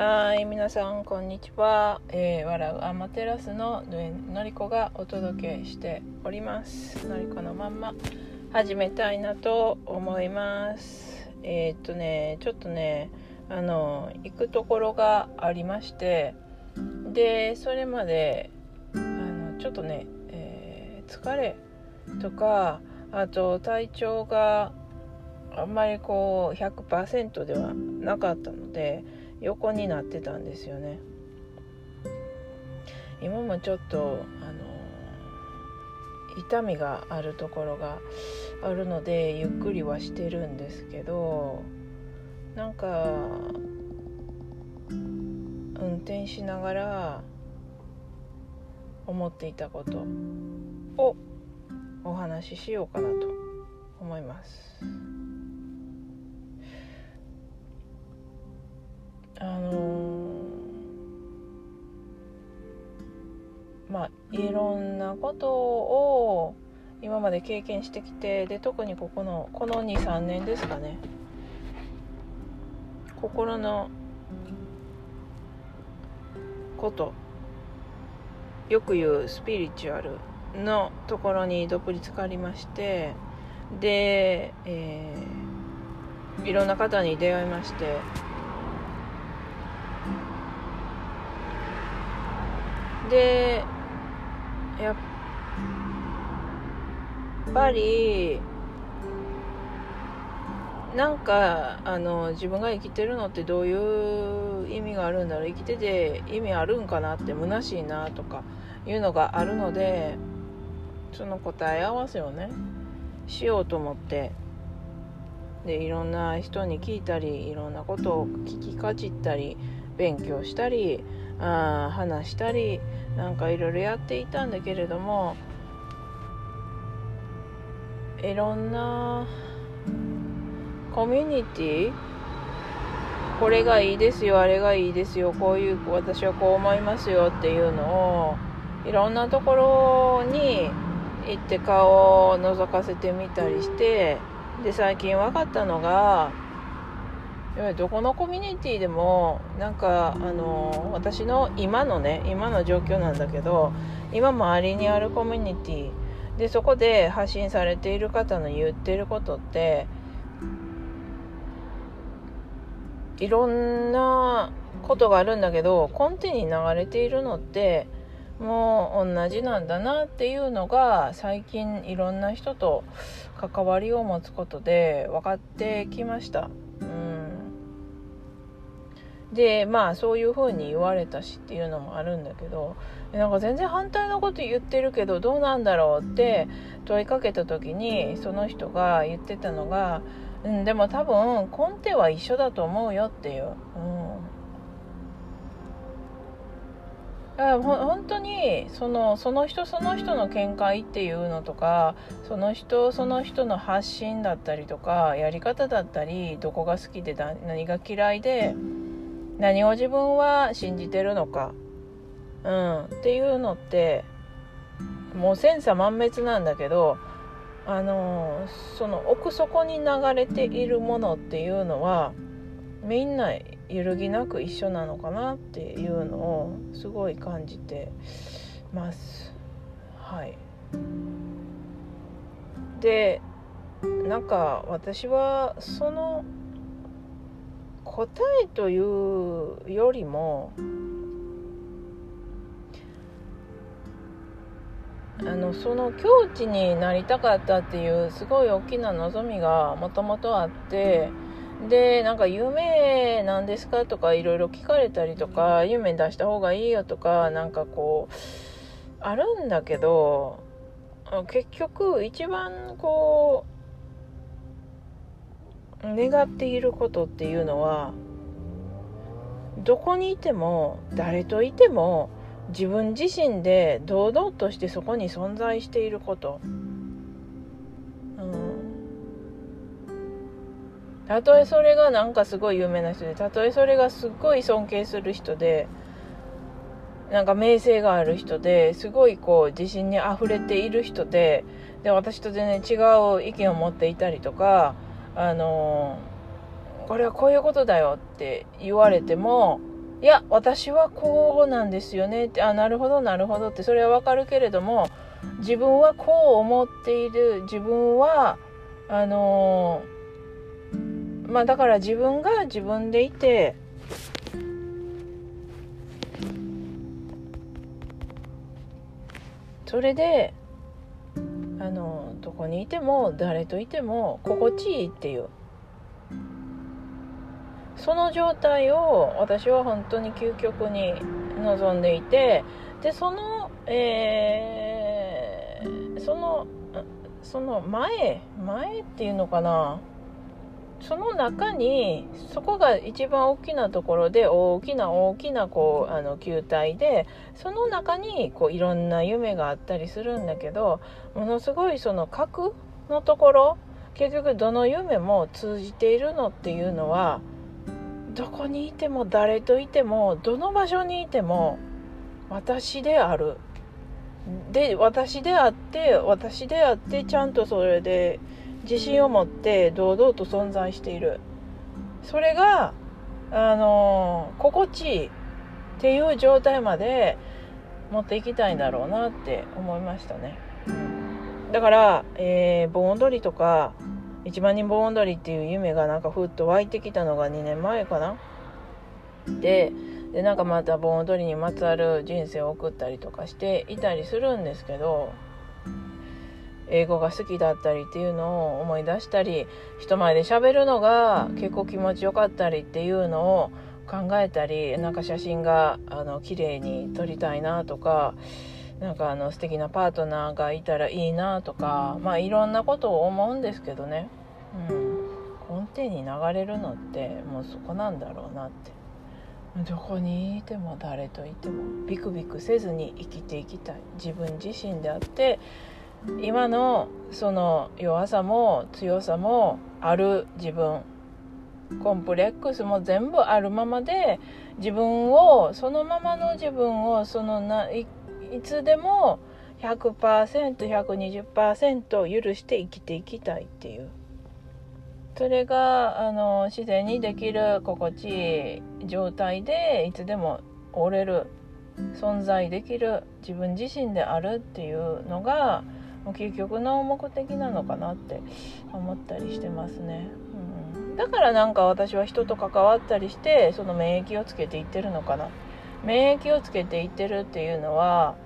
はい皆さんこんにちは、えー、笑うアマテラスののりこがお届けしております。のりこのまんま始めたいなと思います。えー、っとねちょっとねあの行くところがありましてでそれまであのちょっとね、えー、疲れとかあと体調があんまりこう100%ではなかったので横になってたんですよね今もちょっとあの痛みがあるところがあるのでゆっくりはしてるんですけどなんか運転しながら思っていたことをお話ししようかなと思います。あのー、まあいろんなことを今まで経験してきてで特にここのこの23年ですかね。心のことよく言うスピリチュアルのところにどっぷり浸かりましてで、えー、いろんな方に出会いましてでやっぱりなんかあの自分が生きてるのってどういう意味があるんだろう。生きてて意味あるんかなって虚しいなとかいうのがあるのでその答え合わせをねしようと思ってでいろんな人に聞いたりいろんなことを聞きかじったり勉強したりあ話したりなんかいろいろやっていたんだけれどもいろんなコミュニティこれがいいですよあれがいいですよこういう私はこう思いますよっていうのをいろんなところに行って顔を覗かせてみたりしてで最近分かったのがどこのコミュニティでもなんかあの私の今のね今の状況なんだけど今周りにあるコミュニティでそこで発信されている方の言ってることっていろんなことがあるんだけど根底に流れているのってもう同じなんだなっていうのが最近いろんな人と関わりを持つことで分かってきました。でまあそういう風に言われたしっていうのもあるんだけどなんか全然反対のこと言ってるけどどうなんだろうって問いかけた時にその人が言ってたのが、うん、でも多分根底は一緒だと思うよっていう。うん本当にそのその人その人の見解っていうのとかその人その人の発信だったりとかやり方だったりどこが好きで何が嫌いで。何を自分は信じてるのか、うん、っていうのってもう千差万別なんだけどあのその奥底に流れているものっていうのはみんな揺るぎなく一緒なのかなっていうのをすごい感じてます。はい、でなんか私はその答えというよりもあのその境地になりたかったっていうすごい大きな望みがもともとあってでなんか夢なんですかとかいろいろ聞かれたりとか夢出した方がいいよとかなんかこうあるんだけど結局一番こう願っていることっていうのはどこにいても誰といても自分自身で堂々としてそこに存在していること、うん、たとえそれがなんかすごい有名な人でたとえそれがすっごい尊敬する人でなんか名声がある人ですごいこう自信にあふれている人でで私と全然違う意見を持っていたりとかあのこれはこういうことだよって言われてもいや私はこうなんですよねってあなるほどなるほどってそれはわかるけれども自分はこう思っている自分はあの、まあだから自分が自分でいてそれであのどこにいても誰といても心地いいっていう。その状態を私は本当に究極に望んでいてでその、えー、そのその前前っていうのかな？その中にそこが一番大きなところで大きな大きなこうあの球体でその中にこういろんな夢があったりするんだけどものすごいその核のところ結局どの夢も通じているのっていうのはどこにいても誰といてもどの場所にいても私である。で私であって私であってちゃんとそれで自信を持って堂々と存在している。それがあの心地いいっていう状態まで持っていきたいんだろうなって思いましたね、だから、えー、盆踊りとか1万人盆踊りっていう夢がなんかふっと湧いてきたのが2年前かな。ででなんかまた盆踊りにまつわる人生を送ったりとかしていたりするんですけど英語が好きだったりっていうのを思い出したり人前で喋るのが結構気持ちよかったりっていうのを考えたりなんか写真があの綺麗に撮りたいなとかなんかあの素敵なパートナーがいたらいいなとかまあいろんなことを思うんですけどね、うん、根底に流れるのってもうそこなんだろうなって。どこにいても誰といてもビクビクせずに生きていきたい。自分自身であって今のその弱さも強さもある自分。コンプレックスも全部あるままで自分をそのままの自分をそのないいつでも 100%120% 許して生きていきたいっていう。それがあの自然にできる心地いい状態でいつでも折れる。存在できる自分自身であるっていうのが究極の目的なのかなって思ったりしてますね。うん、だからなんか私は人と関わったりしてその免疫をつけていってるのかな。免疫をつけていってるっていうのは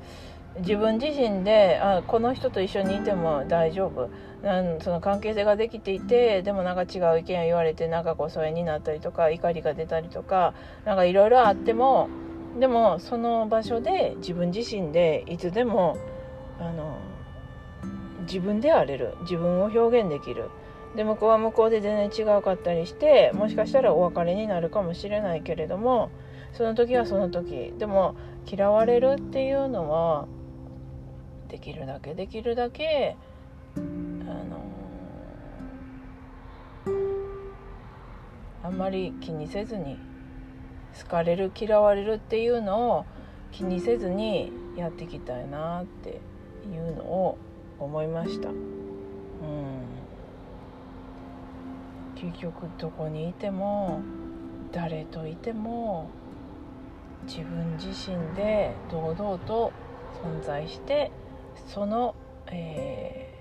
自分自身であこの人と一緒にいても大丈夫なんその関係性ができていてでもなんか違う意見を言われてなんかこう疎遠になったりとか怒りが出たりとかなんかいろいろあってもでもその場所で自分自身でいつでもあの自分であれる。自分を表現できる。で向こうは向こうで全然違うかったりしてもしかしたらお別れになるかもしれないけれどもその時はその時。でも嫌われるっていうのはできるだけできるだけあのあんまり気にせずに好かれる嫌われるっていうのを気にせずにやっていきたいなっていうのを思いました。うん。究極どこにいても誰といても自分自身で堂々と存在してその、え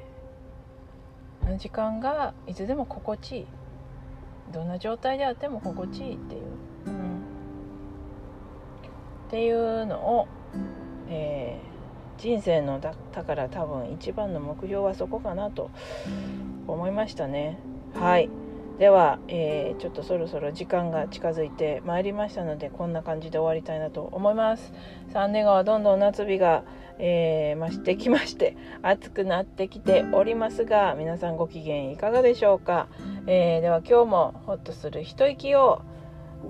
ー、時間がいつでも心地いい。どんな状態であっても心地いいっていう、うん、っていうのを、えー、人生のだから多分一番の目標はそこかなと思いましたね。はい。では、えー、ちょっとそろそろ時間が近づいてまいりましたのでこんな感じで終わりたいなと思います。三年川どんどん夏日が、えー、増してきまして暑くなってきておりますが皆さんご機嫌いかがでしょうか、えー、では今日もホッとする一息を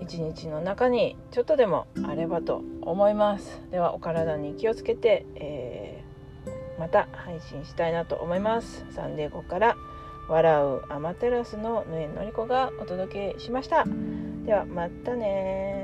一日の中にちょっとでもあればと思います。ではお体に気をつけて、えまた配信したいなと思います。サンデー後から笑うアマテラスのぬえのりこがお届けしました。ではまたね